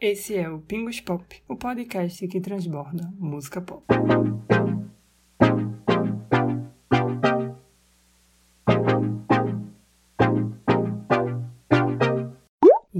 Esse é o Pingos Pop, o podcast que transborda música pop.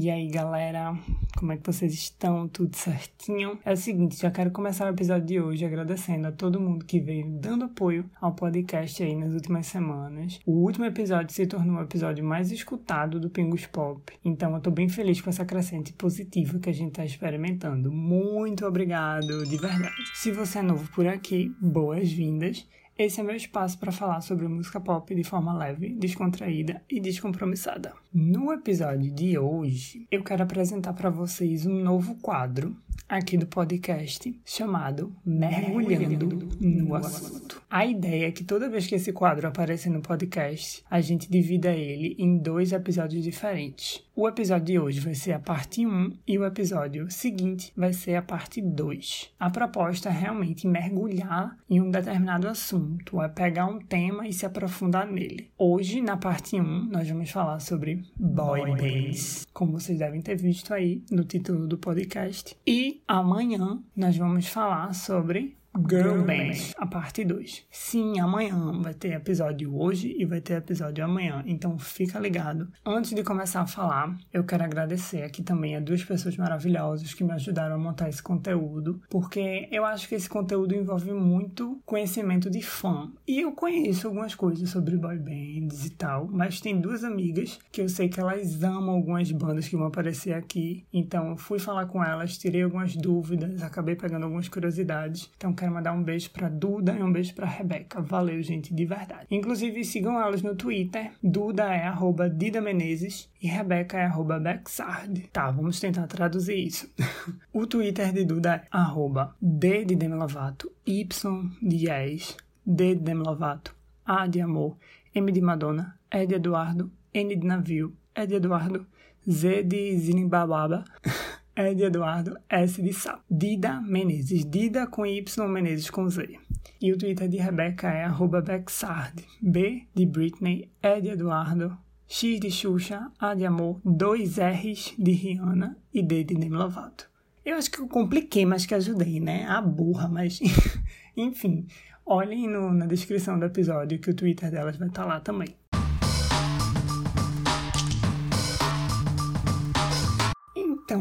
E aí, galera, como é que vocês estão? Tudo certinho? É o seguinte, já quero começar o episódio de hoje agradecendo a todo mundo que veio dando apoio ao podcast aí nas últimas semanas. O último episódio se tornou o episódio mais escutado do Pingus Pop, então eu tô bem feliz com essa crescente positiva que a gente tá experimentando. Muito obrigado, de verdade. Se você é novo por aqui, boas-vindas. Esse é meu espaço para falar sobre música pop de forma leve, descontraída e descompromissada. No episódio de hoje, eu quero apresentar para vocês um novo quadro aqui do podcast chamado Mergulhando no Assunto. A ideia é que toda vez que esse quadro aparecer no podcast, a gente divida ele em dois episódios diferentes. O episódio de hoje vai ser a parte 1 e o episódio seguinte vai ser a parte 2. A proposta é realmente mergulhar em um determinado assunto, é pegar um tema e se aprofundar nele. Hoje, na parte 1, nós vamos falar sobre boy bands, como vocês devem ter visto aí no título do podcast. E amanhã nós vamos falar sobre Girl Band, a parte 2. Sim, amanhã vai ter episódio hoje e vai ter episódio amanhã, então fica ligado. Antes de começar a falar, eu quero agradecer aqui também a duas pessoas maravilhosas que me ajudaram a montar esse conteúdo, porque eu acho que esse conteúdo envolve muito conhecimento de fã. E eu conheço algumas coisas sobre boy bands e tal, mas tem duas amigas que eu sei que elas amam algumas bandas que vão aparecer aqui, então eu fui falar com elas, tirei algumas dúvidas, acabei pegando algumas curiosidades. Então quero mandar um beijo pra Duda e um beijo pra Rebeca. Valeu, gente, de verdade. Inclusive, sigam elas no Twitter. Duda é arroba Dida Menezes e Rebeca é arroba Bexard. Tá, vamos tentar traduzir isso. o Twitter de Duda é arroba D de Demi Lovato, Y de Yes, D de Demi Lovato, A de Amor, M de Madonna, E de Eduardo, N de Navio, E de Eduardo, Z de Zinimbababa. E de Eduardo, S de Sá. Dida Menezes. Dida com Y, Menezes com Z. E o Twitter de Rebeca é arroba Bexard. B de Britney, E de Eduardo, X de Xuxa, A de Amor, dois R's de Rihanna e D de Demi Lovato. Eu acho que eu compliquei, mas que ajudei, né? A burra, mas... Enfim, olhem no, na descrição do episódio que o Twitter delas vai estar lá também.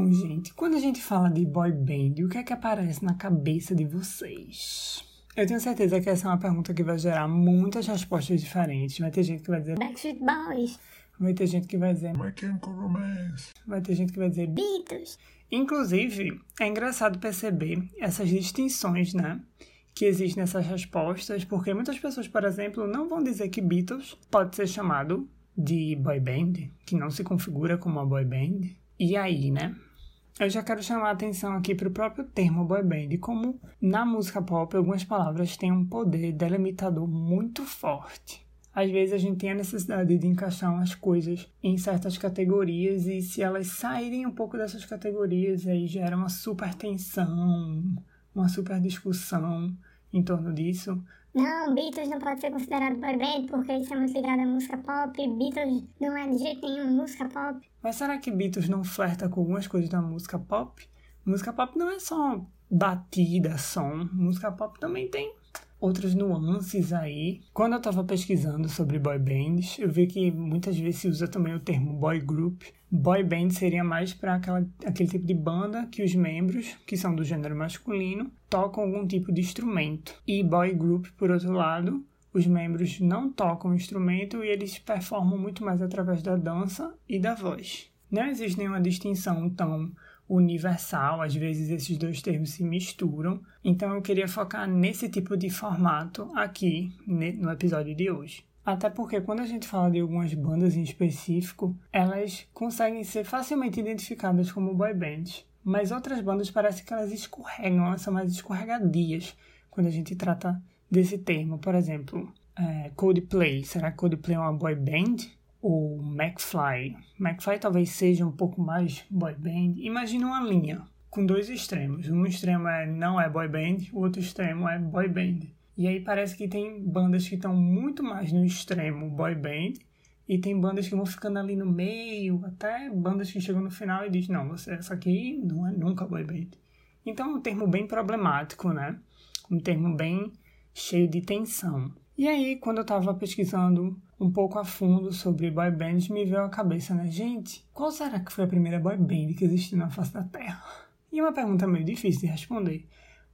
Então, gente, quando a gente fala de boy band, o que é que aparece na cabeça de vocês? Eu tenho certeza que essa é uma pergunta que vai gerar muitas respostas diferentes. Vai ter gente que vai dizer Backstreet Boys. Vai ter gente que vai dizer My Chemical Romance. Vai ter gente que vai dizer Beatles. Inclusive, é engraçado perceber essas distinções, né? Que existem nessas respostas, porque muitas pessoas, por exemplo, não vão dizer que Beatles pode ser chamado de boy band, que não se configura como uma boy band. E aí, né? Eu já quero chamar a atenção aqui para o próprio termo boy band, como na música pop algumas palavras têm um poder delimitador muito forte. Às vezes a gente tem a necessidade de encaixar umas coisas em certas categorias e se elas saírem um pouco dessas categorias, aí gera uma super tensão, uma super discussão em torno disso. Não, Beatles não pode ser considerado boy band porque eles são muito à música pop. Beatles não é de jeito nenhum música pop. Mas será que Beatles não flerta com algumas coisas da música pop? Música pop não é só batida, som. Música pop também tem outras nuances aí. Quando eu tava pesquisando sobre boy bands, eu vi que muitas vezes se usa também o termo boy group. Boy band seria mais para aquele tipo de banda que os membros, que são do gênero masculino, tocam algum tipo de instrumento. E boy group, por outro lado, os membros não tocam instrumento e eles performam muito mais através da dança e da voz. Não existe nenhuma distinção tão universal, às vezes esses dois termos se misturam, então eu queria focar nesse tipo de formato aqui no episódio de hoje. Até porque quando a gente fala de algumas bandas em específico, elas conseguem ser facilmente identificadas como boy bands, mas outras bandas parece que elas escorregam, elas são mais escorregadias quando a gente trata desse termo. Por exemplo, é, Coldplay. Será que Coldplay é uma boy band? Ou McFly? McFly talvez seja um pouco mais boy band. Imagina uma linha com dois extremos. Um extremo é não é boy band, o outro extremo é boy band. E aí parece que tem bandas que estão muito mais no extremo boy band E tem bandas que vão ficando ali no meio, até bandas que chegam no final e dizem, não, você, essa aqui não é nunca boy band. Então é um termo bem problemático, né? Um termo bem cheio de tensão. E aí, quando eu tava pesquisando um pouco a fundo sobre boy bands, me veio à cabeça, né? Gente, qual será que foi a primeira boy band que existiu na face da Terra? E é uma pergunta meio difícil de responder.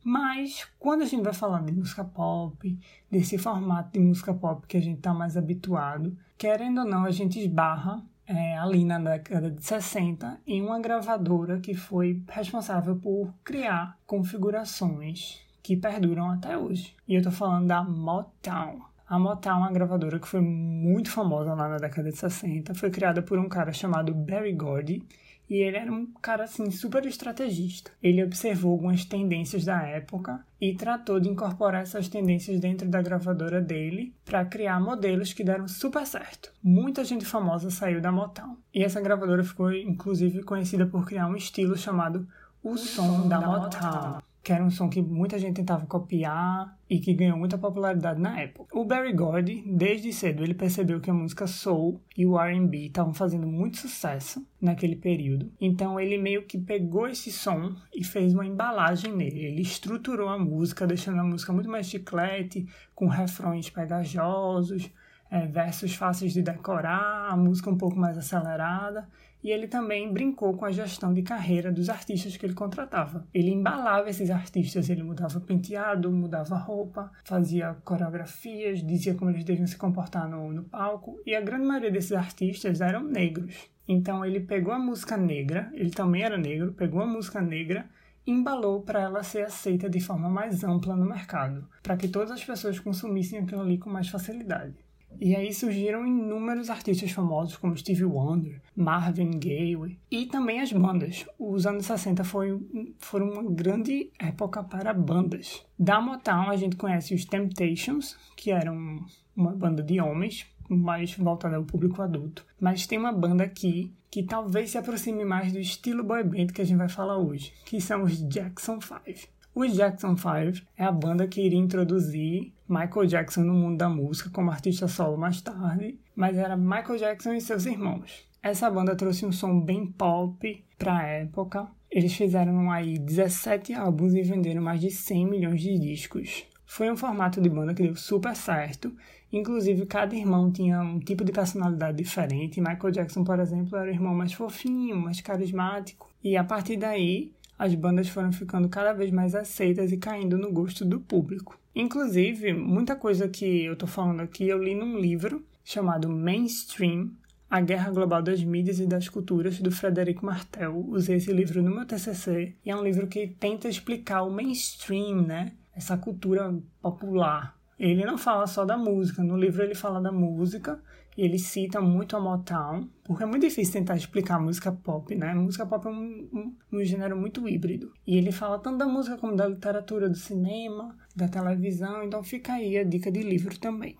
Mas quando a gente vai falar de música pop, desse formato de música pop que a gente está mais habituado, querendo ou não, a gente esbarra é, ali na década de 60 em uma gravadora que foi responsável por criar configurações que perduram até hoje. E eu tô falando da Motown. A Motown uma gravadora que foi muito famosa lá na década de 60. Foi criada por um cara chamado Barry Gordy. E ele era um cara assim super estrategista. Ele observou algumas tendências da época e tratou de incorporar essas tendências dentro da gravadora dele para criar modelos que deram super certo. Muita gente famosa saiu da Motown. E essa gravadora ficou inclusive conhecida por criar um estilo chamado o som da Motown que era um som que muita gente tentava copiar e que ganhou muita popularidade na época. O Barry Gordy, desde cedo, ele percebeu que a música soul e o R&B estavam fazendo muito sucesso naquele período. Então ele meio que pegou esse som e fez uma embalagem nele. Ele estruturou a música, deixando a música muito mais chiclete, com refrões pegajosos, é, versos fáceis de decorar, a música um pouco mais acelerada e ele também brincou com a gestão de carreira dos artistas que ele contratava. Ele embalava esses artistas, ele mudava penteado, mudava roupa, fazia coreografias, dizia como eles deviam se comportar no, no palco, e a grande maioria desses artistas eram negros. Então ele pegou a música negra, ele também era negro, pegou a música negra embalou para ela ser aceita de forma mais ampla no mercado, para que todas as pessoas consumissem aquilo ali com mais facilidade. E aí surgiram inúmeros artistas famosos como Stevie Wonder, Marvin Gaye e também as bandas. Os anos 60 foi, foram uma grande época para bandas. Da Motown a gente conhece os Temptations, que eram uma banda de homens, mais voltada ao público adulto. Mas tem uma banda aqui que talvez se aproxime mais do estilo boy band que a gente vai falar hoje, que são os Jackson 5. Os Jackson 5 é a banda que iria introduzir Michael Jackson no mundo da música como artista solo mais tarde, mas era Michael Jackson e seus irmãos. Essa banda trouxe um som bem pop para a época. Eles fizeram aí 17 álbuns e venderam mais de 100 milhões de discos. Foi um formato de banda que deu super certo. Inclusive, cada irmão tinha um tipo de personalidade diferente. Michael Jackson, por exemplo, era o irmão mais fofinho, mais carismático. E a partir daí, as bandas foram ficando cada vez mais aceitas e caindo no gosto do público. Inclusive, muita coisa que eu tô falando aqui eu li num livro chamado Mainstream, A Guerra Global das Mídias e das Culturas, do Frederico Martel. Usei esse livro no meu TCC e é um livro que tenta explicar o mainstream, né? Essa cultura popular. Ele não fala só da música, no livro ele fala da música e ele cita muito a Motown, porque é muito difícil tentar explicar música pop, né? Música pop é um, um, um, gênero muito híbrido. E ele fala tanto da música como da literatura, do cinema, da televisão, então fica aí a dica de livro também.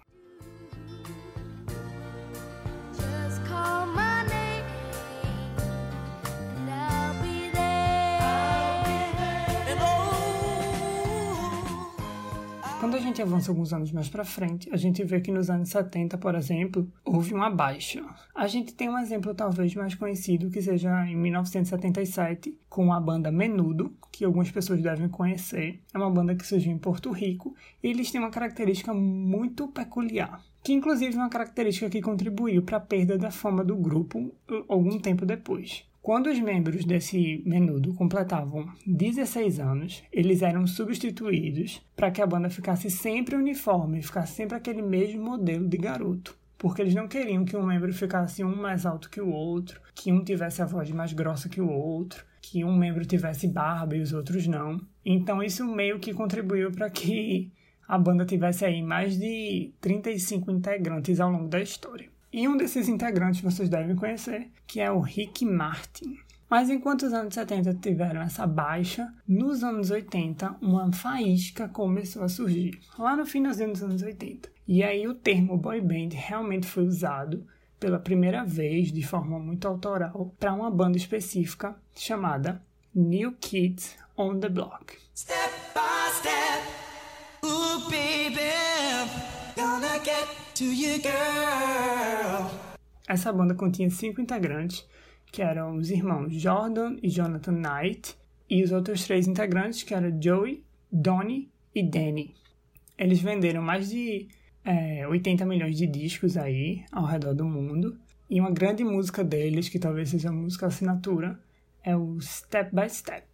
Quando a gente avança alguns anos mais para frente, a gente vê que nos anos 70, por exemplo, houve uma baixa. A gente tem um exemplo talvez mais conhecido que seja em 1977, com a banda Menudo, que algumas pessoas devem conhecer. É uma banda que surgiu em Porto Rico e eles têm uma característica muito peculiar que inclusive é uma característica que contribuiu para a perda da fama do grupo algum tempo depois. Quando os membros desse menudo completavam 16 anos, eles eram substituídos para que a banda ficasse sempre uniforme, ficasse sempre aquele mesmo modelo de garoto. Porque eles não queriam que um membro ficasse um mais alto que o outro, que um tivesse a voz mais grossa que o outro, que um membro tivesse barba e os outros não. Então isso meio que contribuiu para que a banda tivesse aí mais de 35 integrantes ao longo da história. E um desses integrantes vocês devem conhecer, que é o Rick Martin. Mas enquanto os anos 70 tiveram essa baixa, nos anos 80 uma faísca começou a surgir, lá no finalzinho dos anos 80. E aí o termo boy band realmente foi usado pela primeira vez de forma muito autoral para uma banda específica chamada New Kids on the Block. Step by step, ooh baby, gonna get. Essa banda continha cinco integrantes, que eram os irmãos Jordan e Jonathan Knight, e os outros três integrantes, que eram Joey, Donnie e Danny. Eles venderam mais de é, 80 milhões de discos aí ao redor do mundo. E uma grande música deles, que talvez seja a música assinatura, é o Step by Step,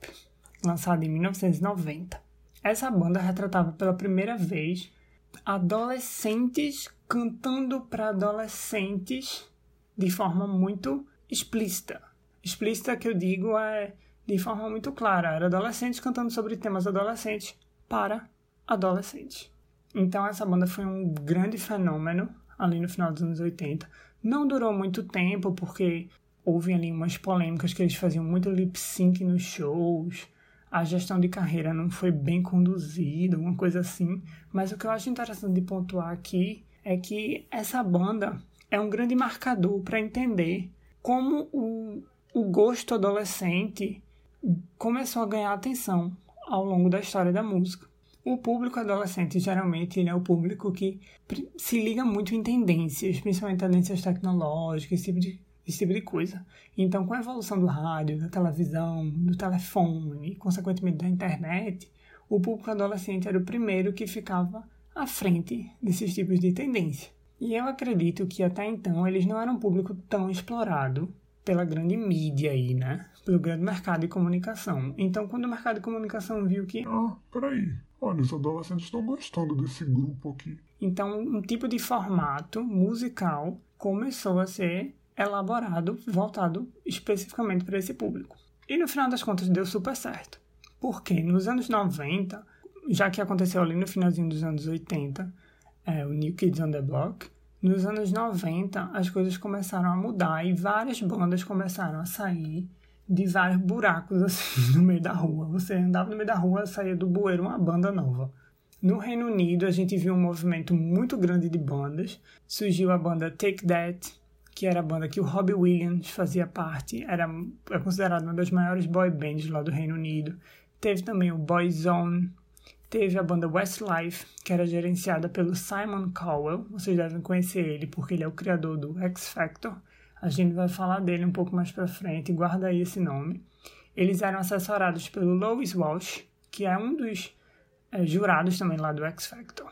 lançado em 1990. Essa banda retratava pela primeira vez adolescentes cantando para adolescentes de forma muito explícita. Explícita que eu digo é de forma muito clara. Era adolescentes cantando sobre temas adolescentes para adolescentes. Então essa banda foi um grande fenômeno ali no final dos anos 80. Não durou muito tempo porque houve ali umas polêmicas que eles faziam muito lip sync nos shows. A gestão de carreira não foi bem conduzida, uma coisa assim. Mas o que eu acho interessante de pontuar aqui é que essa banda é um grande marcador para entender como o, o gosto adolescente começou a ganhar atenção ao longo da história da música. O público adolescente, geralmente, ele é o público que se liga muito em tendências, principalmente tendências tecnológicas, esse tipo de, esse tipo de coisa. Então, com a evolução do rádio, da televisão, do telefone, consequentemente da internet, o público adolescente era o primeiro que ficava à frente desses tipos de tendência. E eu acredito que até então eles não eram um público tão explorado pela grande mídia aí, né? Pelo grande mercado de comunicação. Então, quando o mercado de comunicação viu que. Ah, peraí. Olha, os adolescentes estão gostando desse grupo aqui. Então, um tipo de formato musical começou a ser elaborado, voltado especificamente para esse público. E no final das contas deu super certo. Porque nos anos 90, já que aconteceu ali no finalzinho dos anos 80, é, o New Kids on the Block, nos anos 90 as coisas começaram a mudar e várias bandas começaram a sair de vários buracos assim no meio da rua. Você andava no meio da rua, saía do bueiro uma banda nova. No Reino Unido, a gente viu um movimento muito grande de bandas. Surgiu a banda Take That, que era a banda que o Robbie Williams fazia parte. Era é considerada uma das maiores boy bands lá do Reino Unido. Teve também o Boyzone, Teve a banda Westlife, que era gerenciada pelo Simon Cowell. Vocês devem conhecer ele porque ele é o criador do X Factor. A gente vai falar dele um pouco mais pra frente, guarda aí esse nome. Eles eram assessorados pelo Lois Walsh, que é um dos é, jurados também lá do X Factor.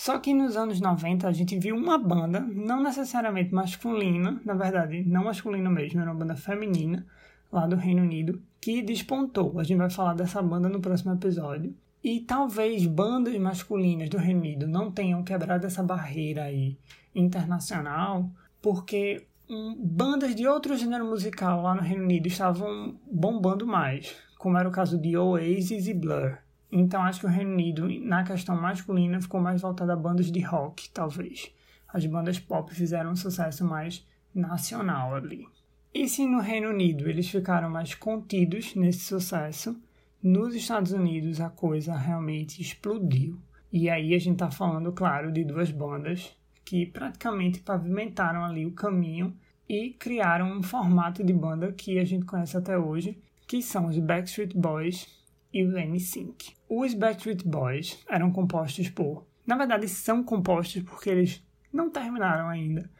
Só que nos anos 90 a gente viu uma banda, não necessariamente masculina, na verdade, não masculina mesmo, era uma banda feminina lá do Reino Unido, que despontou. A gente vai falar dessa banda no próximo episódio. E talvez bandas masculinas do Reino Unido não tenham quebrado essa barreira aí internacional, porque um, bandas de outro gênero musical lá no Reino Unido estavam bombando mais, como era o caso de Oasis e Blur. Então acho que o Reino Unido, na questão masculina, ficou mais voltado a bandas de rock, talvez. As bandas pop fizeram um sucesso mais nacional ali. E se no Reino Unido eles ficaram mais contidos nesse sucesso, nos Estados Unidos a coisa realmente explodiu. E aí a gente tá falando, claro, de duas bandas que praticamente pavimentaram ali o caminho e criaram um formato de banda que a gente conhece até hoje, que são os Backstreet Boys e o NSYNC. Os Backstreet Boys eram compostos por, na verdade são compostos porque eles não terminaram ainda,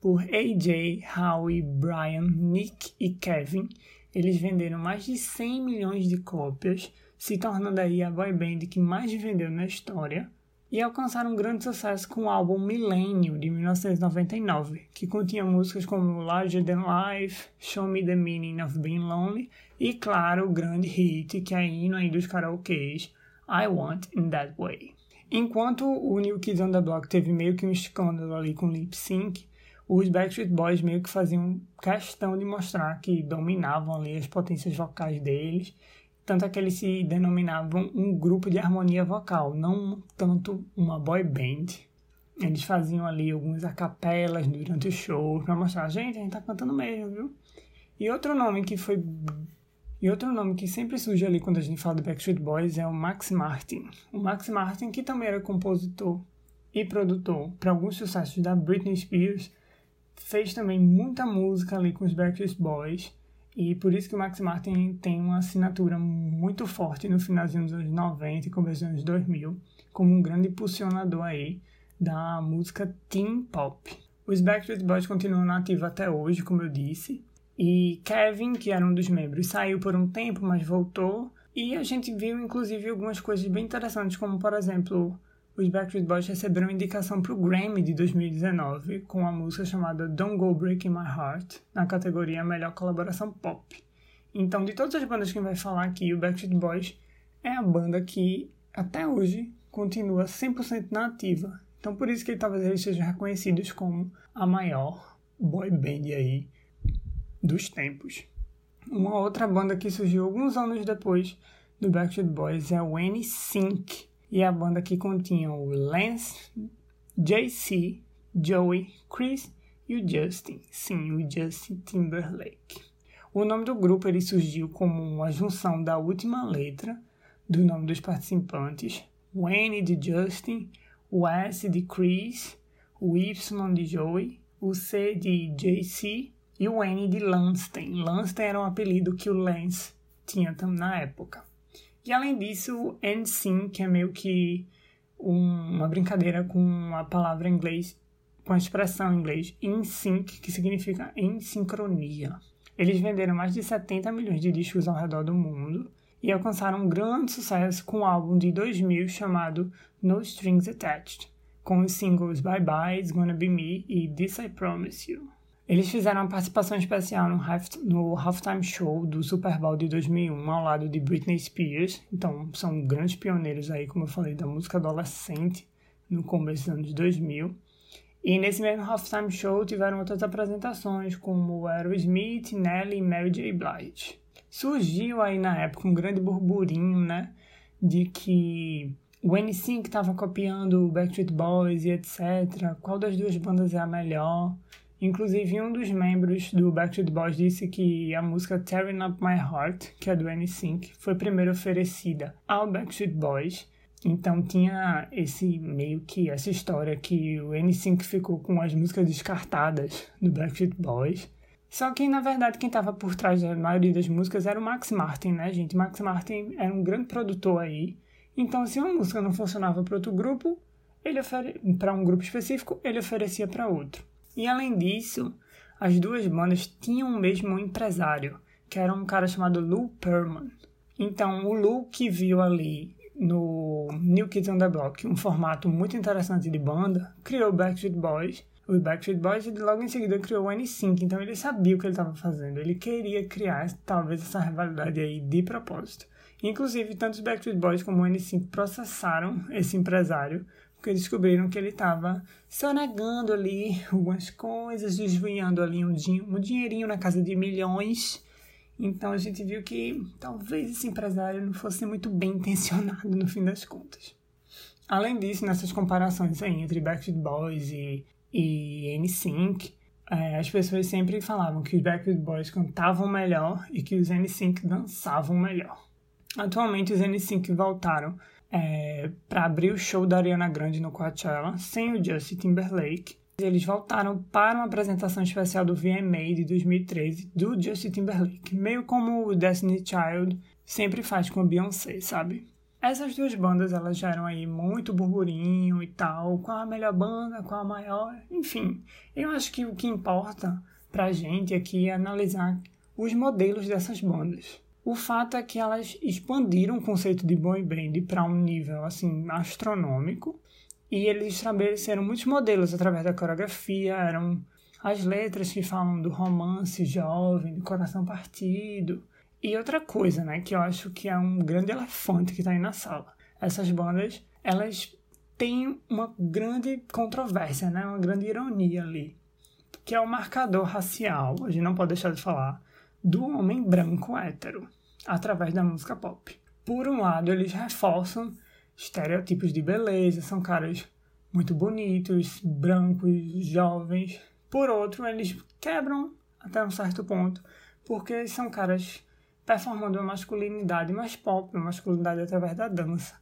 por AJ, Howie, Brian, Nick e Kevin, eles venderam mais de 100 milhões de cópias, se tornando aí a boy band que mais vendeu na história, e alcançaram um grande sucesso com o álbum Millennium, de 1999, que continha músicas como Larger Than Life, Show Me The Meaning of Being Lonely, e claro, o grande hit que é hino aí dos karaokês, I Want In That Way. Enquanto o New Kids on the Block teve meio que um escândalo ali com lip sync, os Backstreet Boys meio que faziam questão de mostrar que dominavam ali as potências vocais deles, tanto é que eles se denominavam um grupo de harmonia vocal, não tanto uma boy band. Eles faziam ali algumas acapelas durante o show para mostrar, gente, a gente tá cantando mesmo, viu? E outro nome que foi e outro nome que sempre surge ali quando a gente fala do Backstreet Boys é o Max Martin. O Max Martin, que também era compositor e produtor para alguns sucessos da Britney Spears, fez também muita música ali com os Backstreet Boys. E por isso que o Max Martin tem uma assinatura muito forte no finalzinho dos anos 90 e começo dos anos 2000, como um grande impulsionador aí da música teen pop. Os Backstreet Boys continuam nativos até hoje, como eu disse. E Kevin, que era um dos membros, saiu por um tempo, mas voltou. E a gente viu, inclusive, algumas coisas bem interessantes, como, por exemplo, os Backstreet Boys receberam indicação para o Grammy de 2019 com a música chamada Don't Go Breaking My Heart, na categoria Melhor Colaboração Pop. Então, de todas as bandas que vai falar aqui, o Backstreet Boys é a banda que, até hoje, continua 100% na ativa. Então, por isso que talvez eles sejam reconhecidos como a maior boy band aí dos tempos. Uma outra banda que surgiu alguns anos depois do Backstreet Boys é o NSYNC, e a banda que continha o Lance, JC, Joey, Chris e o Justin. Sim, o Justin Timberlake. O nome do grupo ele surgiu como uma junção da última letra do nome dos participantes, o N de Justin, o S de Chris, o Y de Joey, o C de JC e o N de Lanston. Lanston era um apelido que o Lance tinha na época. E além disso, NSYNC, que é meio que um, uma brincadeira com a palavra em inglês, com a expressão em inglês in sync, que significa em sincronia. Eles venderam mais de 70 milhões de discos ao redor do mundo e alcançaram um grande sucesso com o um álbum de 2000 chamado No Strings Attached, com os singles Bye Bye, It's Gonna Be Me e This I Promise You. Eles fizeram uma participação especial no, half, no halftime show do Super Bowl de 2001 ao lado de Britney Spears. Então, são grandes pioneiros aí, como eu falei, da música adolescente no começo dos anos 2000. E nesse mesmo halftime show tiveram outras apresentações, como Aerosmith, Nelly e Mary J. Blige. Surgiu aí na época um grande burburinho, né, de que o NSYNC estava copiando o Backstreet Boys e etc. Qual das duas bandas é a melhor? Inclusive, um dos membros do Backstreet Boys disse que a música Tearing Up My Heart, que é do NSYNC, foi primeiro oferecida ao Backstreet Boys. Então tinha esse meio que essa história que o NSYNC ficou com as músicas descartadas do Backstreet Boys. Só que, na verdade, quem estava por trás da maioria das músicas era o Max Martin, né, gente? Max Martin era um grande produtor aí. Então, se uma música não funcionava para outro grupo, ele para um grupo específico, ele oferecia para outro. E além disso, as duas bandas tinham o mesmo empresário, que era um cara chamado Lou Pearlman. Então, o Lou que viu ali no New Kids on the Block um formato muito interessante de banda, criou Backstreet Boys, o Backstreet Boys e logo em seguida criou o N5, então ele sabia o que ele estava fazendo, ele queria criar talvez essa rivalidade aí de propósito. Inclusive, tanto os Backstreet Boys como o N5 processaram esse empresário porque descobriram que ele estava sonegando ali algumas coisas, desviando ali um, din um dinheirinho na casa de milhões. Então a gente viu que talvez esse empresário não fosse muito bem intencionado no fim das contas. Além disso, nessas comparações aí entre Backstreet Boys e, e NSYNC, é, as pessoas sempre falavam que os Backstreet Boys cantavam melhor e que os NSYNC dançavam melhor. Atualmente os NSYNC voltaram é, para abrir o show da Ariana Grande no Coachella, sem o Justin Timberlake. Eles voltaram para uma apresentação especial do VMA de 2013 do Justin Timberlake, meio como o Destiny Child sempre faz com a Beyoncé, sabe? Essas duas bandas elas geram aí muito burburinho e tal, qual a melhor banda, qual a maior, enfim. Eu acho que o que importa pra gente aqui é analisar os modelos dessas bandas. O fato é que elas expandiram o conceito de boy band para um nível assim astronômico. E eles estabeleceram muitos modelos através da coreografia, eram as letras que falam do romance jovem, do coração partido. E outra coisa, né, que eu acho que é um grande elefante que está aí na sala. Essas bandas, elas têm uma grande controvérsia, né, uma grande ironia ali, que é o marcador racial, a gente não pode deixar de falar, do homem branco hétero através da música pop. Por um lado, eles reforçam estereotipos de beleza, são caras muito bonitos, brancos, jovens. Por outro, eles quebram até um certo ponto, porque são caras performando uma masculinidade mais pop, uma masculinidade através da dança.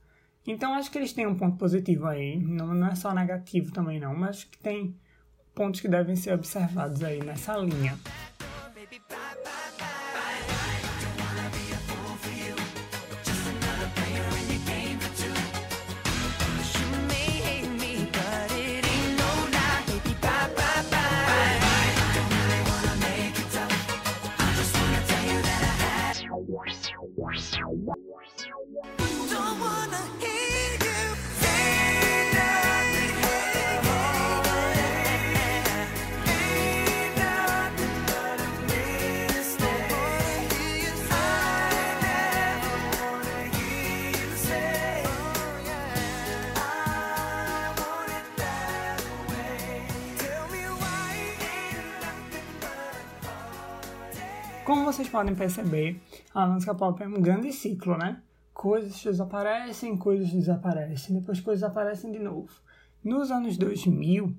Então acho que eles têm um ponto positivo aí, não, não é só negativo também não, mas que tem pontos que devem ser observados aí nessa linha. Como vocês podem perceber, a música pop é um grande ciclo, né? Coisas desaparecem, coisas desaparecem, depois coisas aparecem de novo. Nos anos 2000,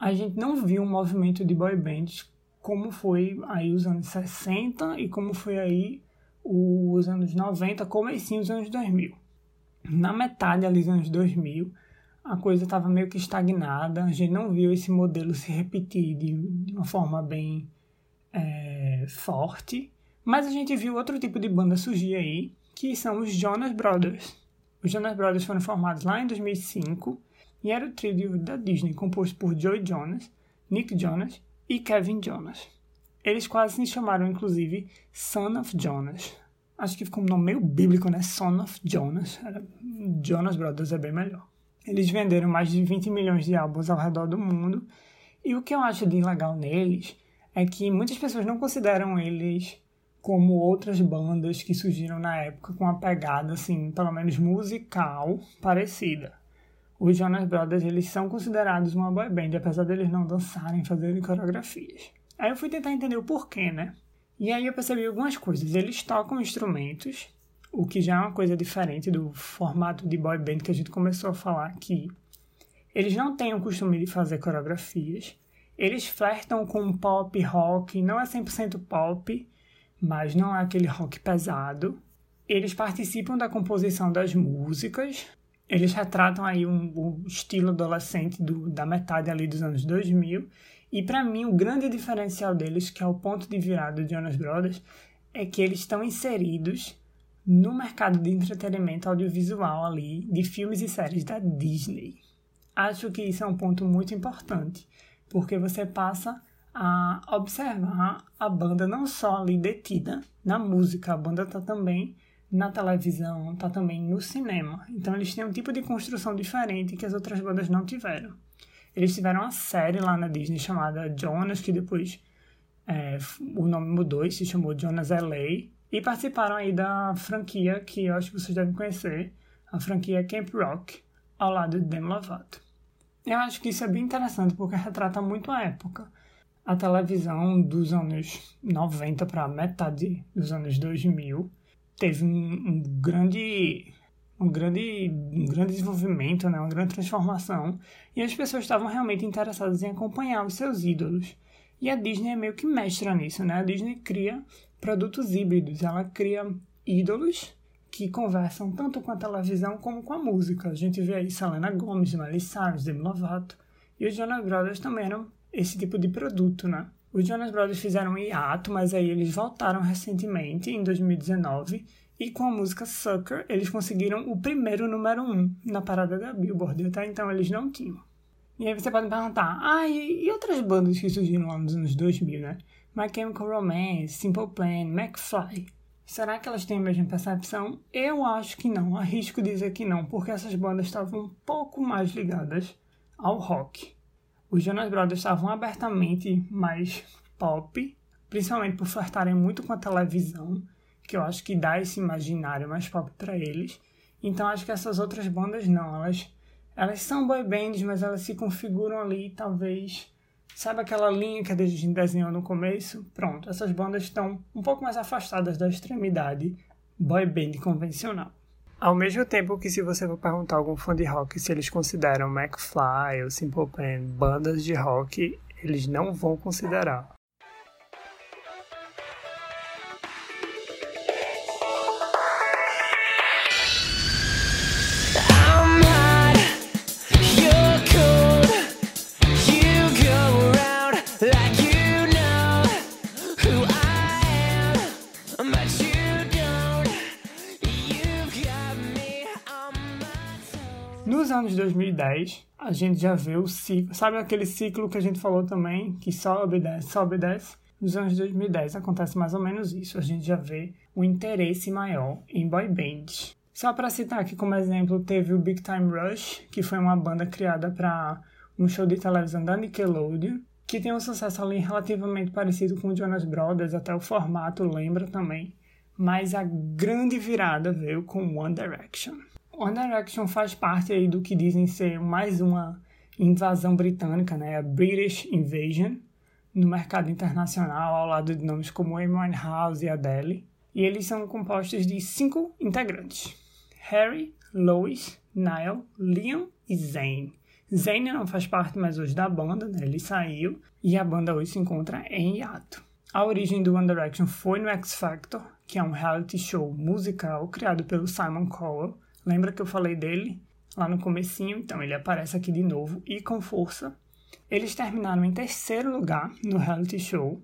a gente não viu um movimento de boy bands como foi aí os anos 60 e como foi aí os anos 90, comecinho os anos 2000. Na metade ali dos anos 2000, a coisa estava meio que estagnada, a gente não viu esse modelo se repetir de, de uma forma bem é, forte, mas a gente viu outro tipo de banda surgir aí, que são os Jonas Brothers. Os Jonas Brothers foram formados lá em 2005 e era o trio da Disney composto por Joey Jonas, Nick Jonas e Kevin Jonas. Eles quase se chamaram, inclusive, Son of Jonas. Acho que ficou um nome meio bíblico, né? Son of Jonas. Jonas Brothers é bem melhor. Eles venderam mais de 20 milhões de álbuns ao redor do mundo. E o que eu acho de legal neles é que muitas pessoas não consideram eles como outras bandas que surgiram na época com uma pegada, assim, pelo menos musical, parecida. Os Jonas Brothers, eles são considerados uma boy band, apesar deles não dançarem, fazerem coreografias. Aí eu fui tentar entender o porquê, né? E aí eu percebi algumas coisas. Eles tocam instrumentos, o que já é uma coisa diferente do formato de boy band que a gente começou a falar aqui. Eles não têm o costume de fazer coreografias. Eles flertam com pop rock, não é 100% pop, mas não é aquele rock pesado. Eles participam da composição das músicas. Eles retratam aí um, o estilo adolescente do, da metade ali dos anos 2000. E para mim, o grande diferencial deles, que é o ponto de virada do Jonas Brothers, é que eles estão inseridos no mercado de entretenimento audiovisual ali, de filmes e séries da Disney. Acho que isso é um ponto muito importante porque você passa a observar a banda não só ali detida na música, a banda está também na televisão, está também no cinema. Então eles têm um tipo de construção diferente que as outras bandas não tiveram. Eles tiveram uma série lá na Disney chamada Jonas, que depois é, o nome mudou e se chamou Jonas LA, e participaram aí da franquia que eu acho que vocês devem conhecer, a franquia Camp Rock, ao lado de Demi Lovato. Eu acho que isso é bem interessante porque retrata muito a época. A televisão dos anos 90 para metade dos anos 2000 teve um, um, grande um grande um grande desenvolvimento, né, uma grande transformação, e as pessoas estavam realmente interessadas em acompanhar os seus ídolos. E a Disney é meio que mestra nisso, né? A Disney cria produtos híbridos, ela cria ídolos que conversam tanto com a televisão como com a música. A gente vê aí Selena Gomez, Miley Cyrus, Demi Lovato. E os Jonas Brothers também eram esse tipo de produto, né? Os Jonas Brothers fizeram um hiato, mas aí eles voltaram recentemente, em 2019, e com a música Sucker, eles conseguiram o primeiro número um na parada da Billboard. Até então eles não tinham. E aí você pode me perguntar, ah, e, e outras bandas que surgiram lá nos anos 2000, né? My Chemical Romance, Simple Plan, McFly. Será que elas têm a mesma percepção? Eu acho que não, arrisco dizer que não, porque essas bandas estavam um pouco mais ligadas ao rock. Os Jonas Brothers estavam abertamente mais pop, principalmente por flertarem muito com a televisão, que eu acho que dá esse imaginário mais pop para eles. Então acho que essas outras bandas não, elas elas são boy bands, mas elas se configuram ali talvez Sabe aquela linha que a gente desenhou no começo? Pronto, essas bandas estão um pouco mais afastadas da extremidade boy band convencional. Ao mesmo tempo que se você for perguntar a algum fã de rock se eles consideram McFly ou Simple Plan bandas de rock, eles não vão considerar. Anos 2010, a gente já vê o ciclo, sabe aquele ciclo que a gente falou também, que sobe desce, sobe desce? Nos anos 2010 acontece mais ou menos isso, a gente já vê um interesse maior em boy bands. Só para citar aqui como exemplo, teve o Big Time Rush, que foi uma banda criada para um show de televisão da Nickelodeon, que tem um sucesso ali relativamente parecido com o Jonas Brothers, até o formato lembra também. Mas a grande virada veio com One Direction. One Direction faz parte aí do que dizem ser mais uma invasão britânica, né? A British Invasion. no mercado internacional ao lado de nomes como Amy Winehouse e Adele. E eles são compostos de cinco integrantes: Harry, Lois, Niall, Liam e Zayn. Zayn não faz parte mais hoje da banda, né? ele saiu e a banda hoje se encontra em hiato. A origem do One Direction foi no X Factor, que é um reality show musical criado pelo Simon Cowell. Lembra que eu falei dele lá no comecinho? Então ele aparece aqui de novo e com força. Eles terminaram em terceiro lugar no reality show.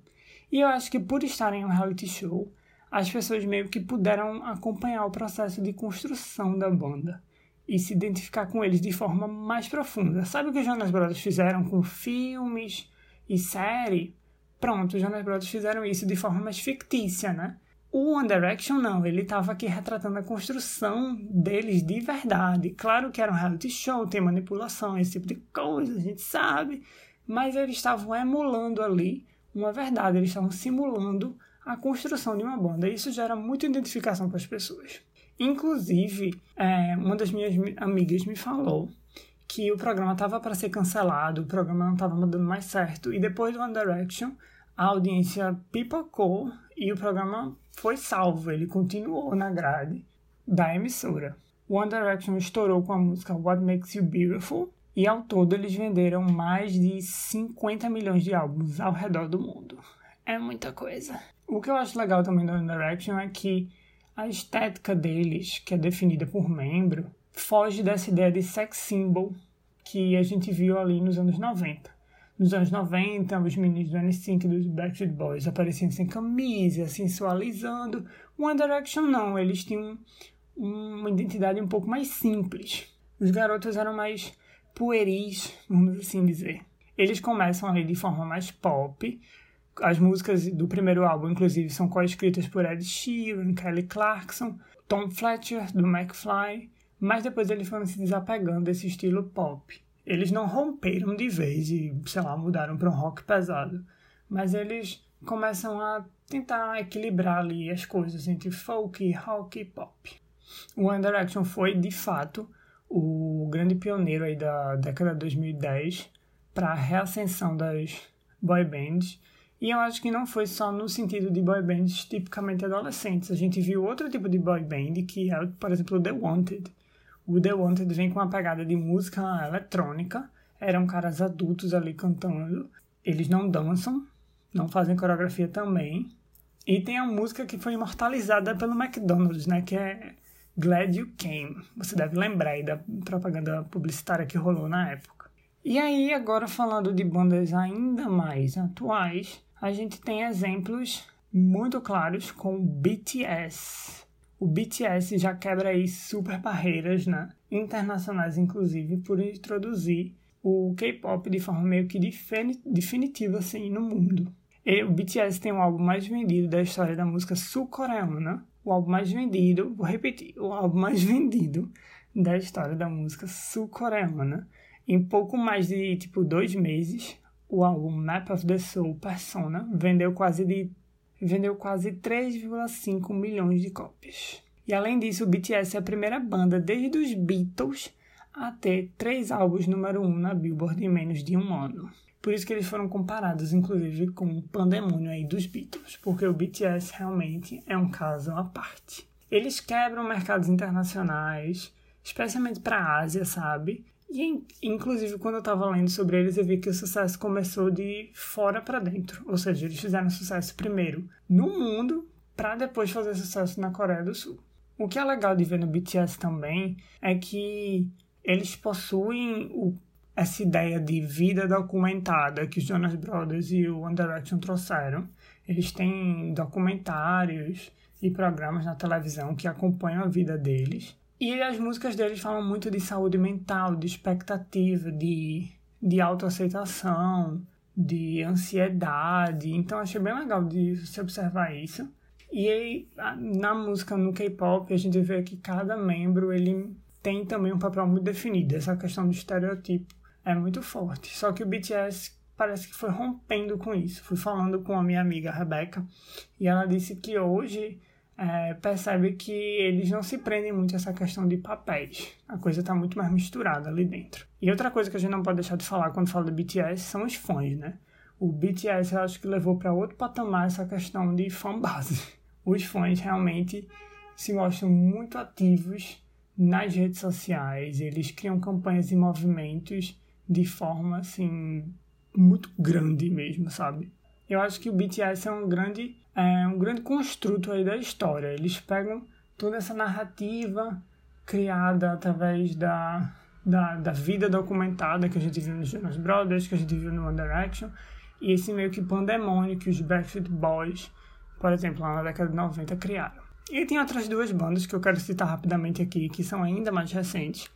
E eu acho que por estarem em um reality show, as pessoas meio que puderam acompanhar o processo de construção da banda e se identificar com eles de forma mais profunda. Sabe o que os Jonas Brothers fizeram com filmes e série? Pronto, os Jonas Brothers fizeram isso de forma mais fictícia, né? O One Direction não, ele estava aqui retratando a construção deles de verdade. Claro que era um reality show, tem manipulação, esse tipo de coisa, a gente sabe, mas eles estavam emulando ali uma verdade, eles estavam simulando a construção de uma banda. Isso gera muita identificação para as pessoas. Inclusive, é, uma das minhas amigas me falou que o programa estava para ser cancelado, o programa não estava dando mais certo, e depois do One Direction, a audiência pipocou e o programa foi salvo, ele continuou na grade da emissora. One Direction estourou com a música What Makes You Beautiful, e ao todo eles venderam mais de 50 milhões de álbuns ao redor do mundo. É muita coisa. O que eu acho legal também do One Direction é que a estética deles, que é definida por membro, foge dessa ideia de sex symbol que a gente viu ali nos anos 90. Nos anos 90, os meninos do N5 e dos Backstreet Boys apareciam sem camisa, sensualizando. One Direction não, eles tinham uma identidade um pouco mais simples. Os garotos eram mais pueris, vamos assim dizer. Eles começam ali de forma mais pop, as músicas do primeiro álbum, inclusive, são co-escritas por Ed Sheeran, Kelly Clarkson, Tom Fletcher, do McFly, mas depois eles foram se desapegando desse estilo pop. Eles não romperam de vez e, sei lá, mudaram para um rock pesado, mas eles começam a tentar equilibrar ali as coisas entre folk, rock e pop. O One Direction foi, de fato, o grande pioneiro aí da década de 2010 para a reascensão das boy bands e eu acho que não foi só no sentido de boy bands tipicamente adolescentes. A gente viu outro tipo de boy band, que é, por exemplo, The Wanted. O The Wanted vem com uma pegada de música eletrônica. Eram caras adultos ali cantando. Eles não dançam, não fazem coreografia também. E tem a música que foi imortalizada pelo McDonald's, né? Que é Glad You Came. Você deve lembrar aí da propaganda publicitária que rolou na época. E aí, agora falando de bandas ainda mais atuais, a gente tem exemplos muito claros com BTS. O BTS já quebra aí super barreiras, né? Internacionais, inclusive, por introduzir o K-pop de forma meio que definitiva, assim, no mundo. E o BTS tem o álbum mais vendido da história da música sul-coreana. O álbum mais vendido, vou repetir, o álbum mais vendido da história da música sul-coreana. Em pouco mais de, tipo, dois meses, o álbum Map of the Soul Persona vendeu quase de vendeu quase 3,5 milhões de cópias. E além disso, o BTS é a primeira banda desde os Beatles a ter três álbuns número um na Billboard em menos de um ano. Por isso que eles foram comparados, inclusive, com o pandemônio aí dos Beatles, porque o BTS realmente é um caso à parte. Eles quebram mercados internacionais, especialmente para a Ásia, sabe? E, inclusive, quando eu estava lendo sobre eles, eu vi que o sucesso começou de fora para dentro. Ou seja, eles fizeram sucesso primeiro no mundo, para depois fazer sucesso na Coreia do Sul. O que é legal de ver no BTS também é que eles possuem o, essa ideia de vida documentada que os Jonas Brothers e o One Direction trouxeram. Eles têm documentários e programas na televisão que acompanham a vida deles. E as músicas deles falam muito de saúde mental, de expectativa, de, de autoaceitação, de ansiedade. Então achei bem legal de se observar isso. E aí, na música, no K-pop, a gente vê que cada membro ele tem também um papel muito definido. Essa questão do estereotipo é muito forte. Só que o BTS parece que foi rompendo com isso. Fui falando com a minha amiga Rebecca e ela disse que hoje é, percebe que eles não se prendem muito a essa questão de papéis. A coisa está muito mais misturada ali dentro. E outra coisa que a gente não pode deixar de falar quando fala do BTS são os fãs, né? o BTS eu acho que levou para outro patamar essa questão de fanbase. Os fãs realmente se mostram muito ativos nas redes sociais, eles criam campanhas e movimentos de forma assim muito grande mesmo, sabe? Eu acho que o BTS é um grande é um grande construto aí da história. Eles pegam toda essa narrativa criada através da, da, da vida documentada que a gente viu nos Jonas Brothers, que a gente viu no One Direction, e esse meio que pandemônio que os Backstreet Boys, por exemplo, lá na década de 90 criaram. E tem outras duas bandas que eu quero citar rapidamente aqui, que são ainda mais recentes,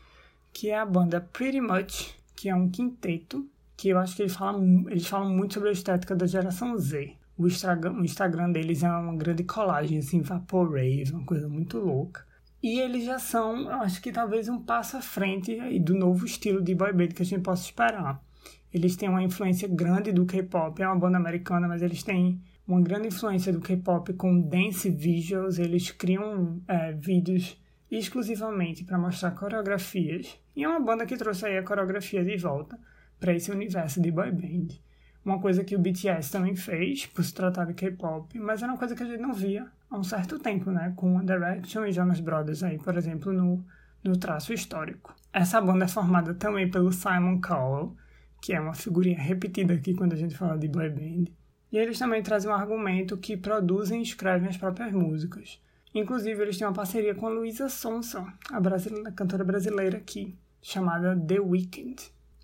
que é a banda Pretty Much, que é um quinteto, que eu acho que eles falam, eles falam muito sobre a estética da geração Z. O Instagram, o Instagram deles é uma grande colagem, assim, vaporwave, uma coisa muito louca. E eles já são, acho que talvez um passo à frente do novo estilo de boy band que a gente possa esperar. Eles têm uma influência grande do K-pop, é uma banda americana, mas eles têm uma grande influência do K-pop com dance visuals, eles criam é, vídeos exclusivamente para mostrar coreografias. E é uma banda que trouxe aí a coreografia de volta para esse universo de boy band. Uma coisa que o BTS também fez, por se tratar de K-pop, mas era uma coisa que a gente não via há um certo tempo, né? Com One Direction e Jonas Brothers aí, por exemplo, no, no traço histórico. Essa banda é formada também pelo Simon Cowell, que é uma figurinha repetida aqui quando a gente fala de boy band. E eles também trazem um argumento que produzem e escrevem as próprias músicas. Inclusive, eles têm uma parceria com a Luísa Sonsa, a, brasileira, a cantora brasileira aqui, chamada The Weeknd.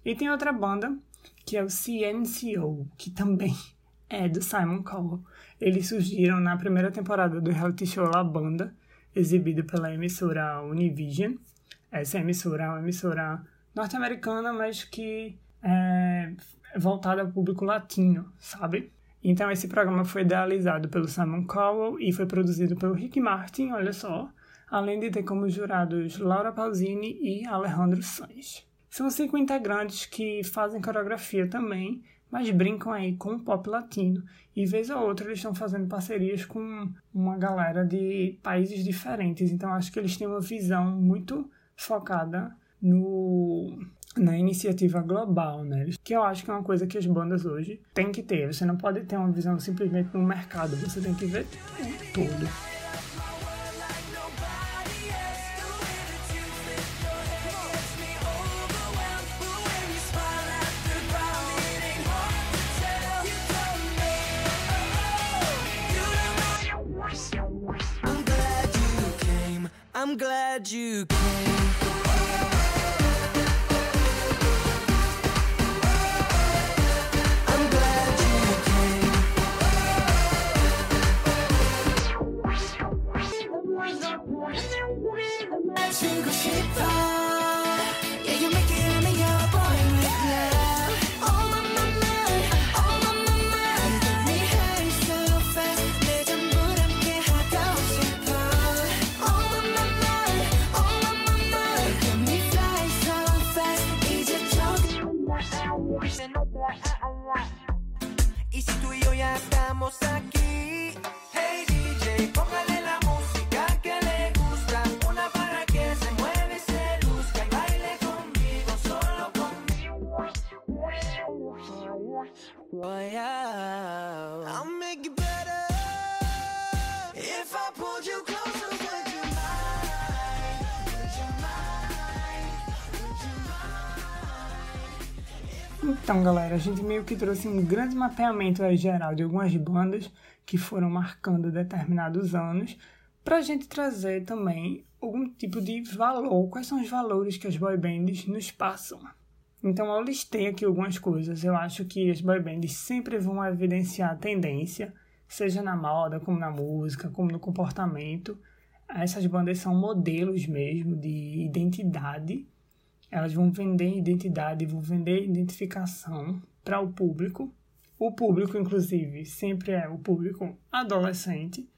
E tem outra banda, que é o CNCO, que também é do Simon Cowell. Eles surgiram na primeira temporada do reality show La Banda, exibido pela emissora Univision. Essa emissora é uma emissora norte-americana, mas que é voltada ao público latino, sabe? Então, esse programa foi idealizado pelo Simon Cowell e foi produzido pelo Rick Martin, olha só, além de ter como jurados Laura Pausini e Alejandro Sanz. São cinco integrantes que fazem coreografia também, mas brincam aí com o pop latino. E vez ou outra eles estão fazendo parcerias com uma galera de países diferentes. Então acho que eles têm uma visão muito focada no na iniciativa global, né? Que eu acho que é uma coisa que as bandas hoje têm que ter. Você não pode ter uma visão simplesmente no mercado, você tem que ver tudo. I'm glad you came. Então, galera, a gente meio que trouxe um grande mapeamento geral de algumas bandas que foram marcando determinados anos, para a gente trazer também algum tipo de valor, quais são os valores que as boy bands nos passam. Então, eu listei aqui algumas coisas. Eu acho que as boy bands sempre vão evidenciar a tendência, seja na moda, como na música, como no comportamento. Essas bandas são modelos mesmo de identidade elas vão vender identidade, vão vender identificação para o público. O público, inclusive, sempre é o público adolescente.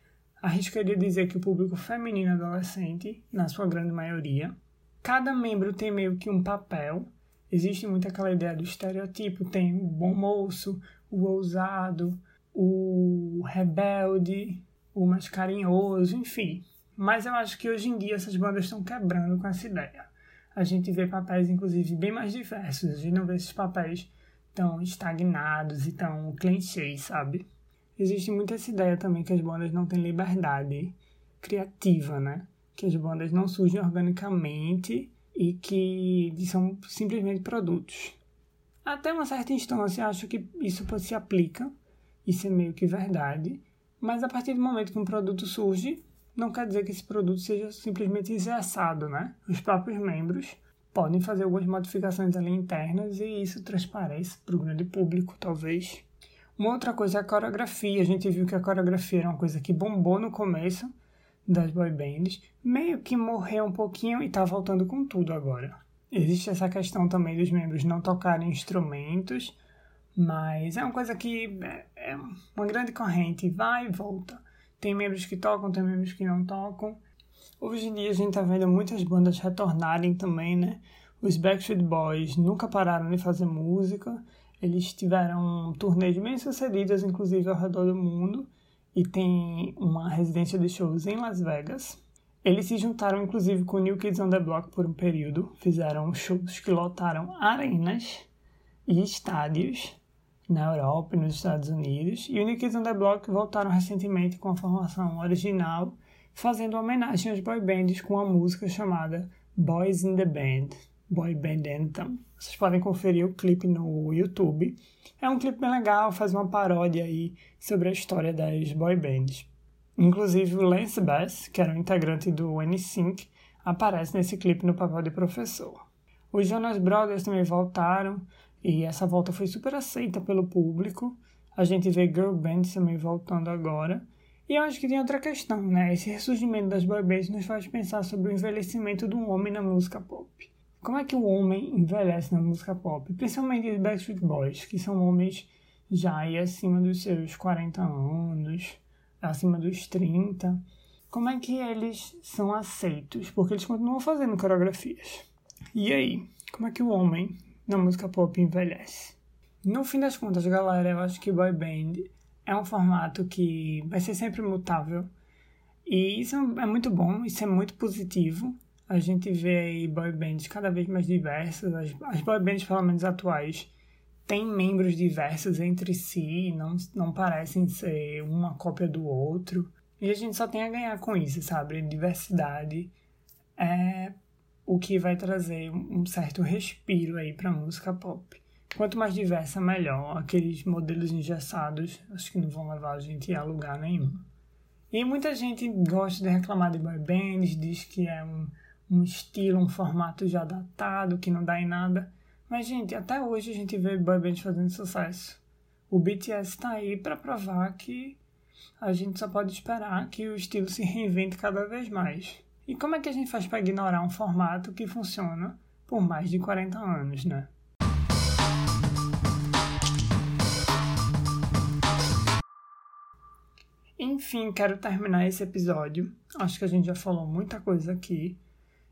Arriscaria dizer que o público feminino adolescente, na sua grande maioria. Cada membro tem meio que um papel. Existe muito aquela ideia do estereotipo: tem o bom moço, o ousado, o rebelde, o mais carinhoso, enfim. Mas eu acho que hoje em dia essas bandas estão quebrando com essa ideia a gente vê papéis, inclusive, bem mais diversos. A gente não vê esses papéis tão estagnados e tão clichês, sabe? Existe muito essa ideia também que as bandas não têm liberdade criativa, né? Que as bandas não surgem organicamente e que são simplesmente produtos. Até uma certa instância, acho que isso se aplica, isso é meio que verdade, mas a partir do momento que um produto surge, não quer dizer que esse produto seja simplesmente engessado, né? Os próprios membros podem fazer algumas modificações ali internas e isso transparece para o grande público, talvez. Uma outra coisa é a coreografia. A gente viu que a coreografia era uma coisa que bombou no começo das boy bands, meio que morreu um pouquinho e está voltando com tudo agora. Existe essa questão também dos membros não tocarem instrumentos, mas é uma coisa que é, é uma grande corrente, vai e volta. Tem membros que tocam, tem membros que não tocam. Hoje em dia a gente tá vendo muitas bandas retornarem também, né? Os Backstreet Boys nunca pararam de fazer música. Eles tiveram turnês bem sucedidas, inclusive ao redor do mundo, e tem uma residência de shows em Las Vegas. Eles se juntaram, inclusive, com New Kids on the Block por um período, fizeram shows que lotaram arenas e estádios na Europa e nos Estados Unidos, e o New on the Block voltaram recentemente com a formação original, fazendo homenagem aos boy bands com uma música chamada Boys in the Band, Boy Band Anthem. Vocês podem conferir o clipe no YouTube. É um clipe bem legal, faz uma paródia aí sobre a história das boy bands. Inclusive o Lance Bass, que era um integrante do NSYNC, aparece nesse clipe no papel de professor. Os Jonas Brothers também voltaram, e essa volta foi super aceita pelo público. A gente vê girl bands também voltando agora. E eu acho que tem outra questão, né? Esse ressurgimento das boy bands nos faz pensar sobre o envelhecimento do homem na música pop. Como é que o homem envelhece na música pop? Principalmente os Backstreet Boys, que são homens já aí acima dos seus 40 anos, acima dos 30. Como é que eles são aceitos? Porque eles continuam fazendo coreografias. E aí? Como é que o homem na música pop envelhece. No fim das contas, galera, eu acho que boy band é um formato que vai ser sempre mutável. E isso é muito bom, isso é muito positivo. A gente vê aí boy bands cada vez mais diversas. As, as boy bands, pelo menos atuais, têm membros diversos entre si, não, não parecem ser uma cópia do outro. E a gente só tem a ganhar com isso, sabe? Diversidade é o que vai trazer um certo respiro aí para a música pop. Quanto mais diversa, melhor. Aqueles modelos engessados, acho que não vão levar a gente a lugar nenhum. E muita gente gosta de reclamar de boy bands, diz que é um, um estilo, um formato já datado, que não dá em nada. Mas, gente, até hoje a gente vê boy bands fazendo sucesso. O BTS está aí para provar que a gente só pode esperar que o estilo se reinvente cada vez mais. E como é que a gente faz para ignorar um formato que funciona por mais de 40 anos, né? Enfim, quero terminar esse episódio. Acho que a gente já falou muita coisa aqui,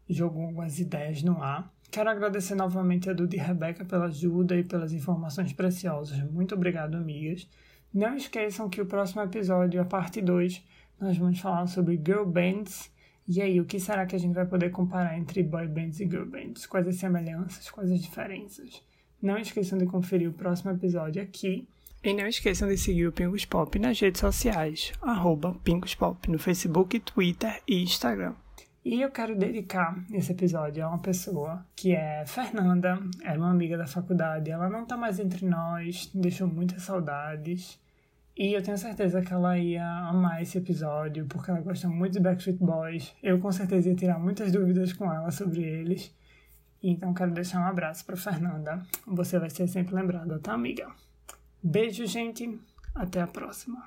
jogou algumas ideias no ar. Quero agradecer novamente a Duda e a Rebeca pela ajuda e pelas informações preciosas. Muito obrigado, amigas. Não esqueçam que o próximo episódio, a parte 2, nós vamos falar sobre girl bands e aí, o que será que a gente vai poder comparar entre boy bands e girl bands? Quais as semelhanças, quais as diferenças? Não esqueçam de conferir o próximo episódio aqui. E não esqueçam de seguir o Pingos Pop nas redes sociais, arroba Pingos Pop, no Facebook, Twitter e Instagram. E eu quero dedicar esse episódio a uma pessoa que é Fernanda, era uma amiga da faculdade, ela não tá mais entre nós, deixou muitas saudades. E eu tenho certeza que ela ia amar esse episódio, porque ela gosta muito de Backstreet Boys. Eu com certeza ia tirar muitas dúvidas com ela sobre eles. Então quero deixar um abraço para Fernanda. Você vai ser sempre lembrada, tá, amiga? Beijo, gente. Até a próxima.